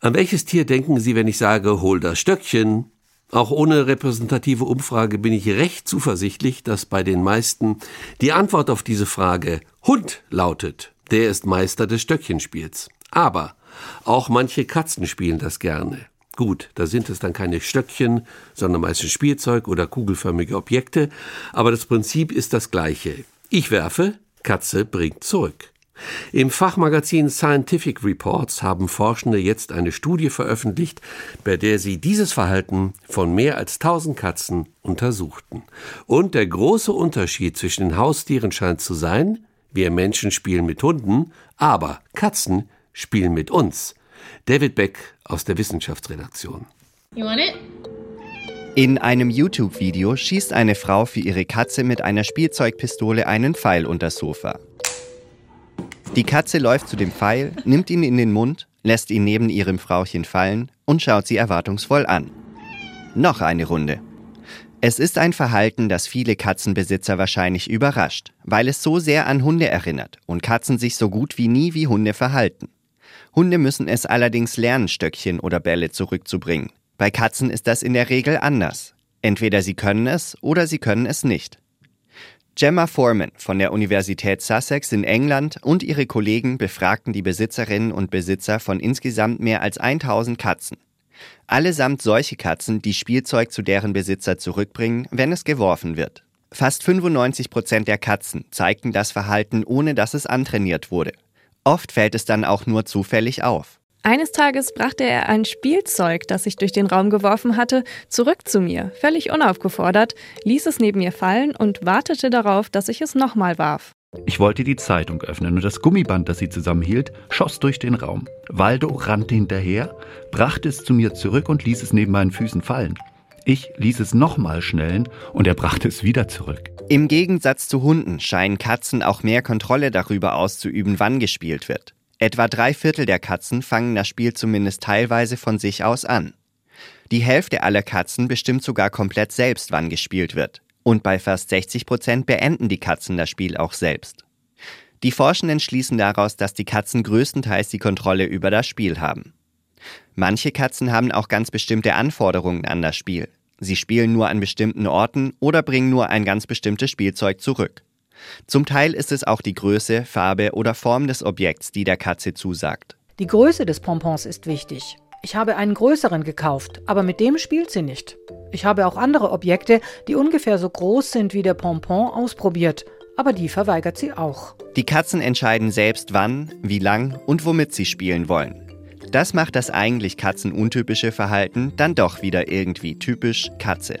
An welches Tier denken Sie, wenn ich sage, hol das Stöckchen? Auch ohne repräsentative Umfrage bin ich recht zuversichtlich, dass bei den meisten die Antwort auf diese Frage Hund lautet. Der ist Meister des Stöckchenspiels. Aber auch manche Katzen spielen das gerne. Gut, da sind es dann keine Stöckchen, sondern meistens Spielzeug oder kugelförmige Objekte, aber das Prinzip ist das gleiche. Ich werfe, Katze bringt zurück. Im Fachmagazin Scientific Reports haben Forschende jetzt eine Studie veröffentlicht, bei der sie dieses Verhalten von mehr als 1000 Katzen untersuchten. Und der große Unterschied zwischen den Haustieren scheint zu sein, wir Menschen spielen mit Hunden, aber Katzen spielen mit uns. David Beck aus der Wissenschaftsredaktion. You want it? In einem YouTube-Video schießt eine Frau für ihre Katze mit einer Spielzeugpistole einen Pfeil unters Sofa. Die Katze läuft zu dem Pfeil, nimmt ihn in den Mund, lässt ihn neben ihrem Frauchen fallen und schaut sie erwartungsvoll an. Noch eine Runde. Es ist ein Verhalten, das viele Katzenbesitzer wahrscheinlich überrascht, weil es so sehr an Hunde erinnert und Katzen sich so gut wie nie wie Hunde verhalten. Hunde müssen es allerdings lernen, Stöckchen oder Bälle zurückzubringen. Bei Katzen ist das in der Regel anders. Entweder sie können es oder sie können es nicht. Gemma Foreman von der Universität Sussex in England und ihre Kollegen befragten die Besitzerinnen und Besitzer von insgesamt mehr als 1000 Katzen. Allesamt solche Katzen, die Spielzeug zu deren Besitzer zurückbringen, wenn es geworfen wird. Fast 95 Prozent der Katzen zeigten das Verhalten, ohne dass es antrainiert wurde. Oft fällt es dann auch nur zufällig auf. Eines Tages brachte er ein Spielzeug, das ich durch den Raum geworfen hatte, zurück zu mir, völlig unaufgefordert, ließ es neben mir fallen und wartete darauf, dass ich es nochmal warf. Ich wollte die Zeitung öffnen und das Gummiband, das sie zusammenhielt, schoss durch den Raum. Waldo rannte hinterher, brachte es zu mir zurück und ließ es neben meinen Füßen fallen. Ich ließ es nochmal schnellen und er brachte es wieder zurück. Im Gegensatz zu Hunden scheinen Katzen auch mehr Kontrolle darüber auszuüben, wann gespielt wird. Etwa drei Viertel der Katzen fangen das Spiel zumindest teilweise von sich aus an. Die Hälfte aller Katzen bestimmt sogar komplett selbst, wann gespielt wird. Und bei fast 60 Prozent beenden die Katzen das Spiel auch selbst. Die Forschenden schließen daraus, dass die Katzen größtenteils die Kontrolle über das Spiel haben. Manche Katzen haben auch ganz bestimmte Anforderungen an das Spiel. Sie spielen nur an bestimmten Orten oder bringen nur ein ganz bestimmtes Spielzeug zurück. Zum Teil ist es auch die Größe, Farbe oder Form des Objekts, die der Katze zusagt. Die Größe des Pompons ist wichtig. Ich habe einen größeren gekauft, aber mit dem spielt sie nicht. Ich habe auch andere Objekte, die ungefähr so groß sind wie der Pompon, ausprobiert, aber die verweigert sie auch. Die Katzen entscheiden selbst, wann, wie lang und womit sie spielen wollen. Das macht das eigentlich katzenuntypische Verhalten dann doch wieder irgendwie typisch Katze.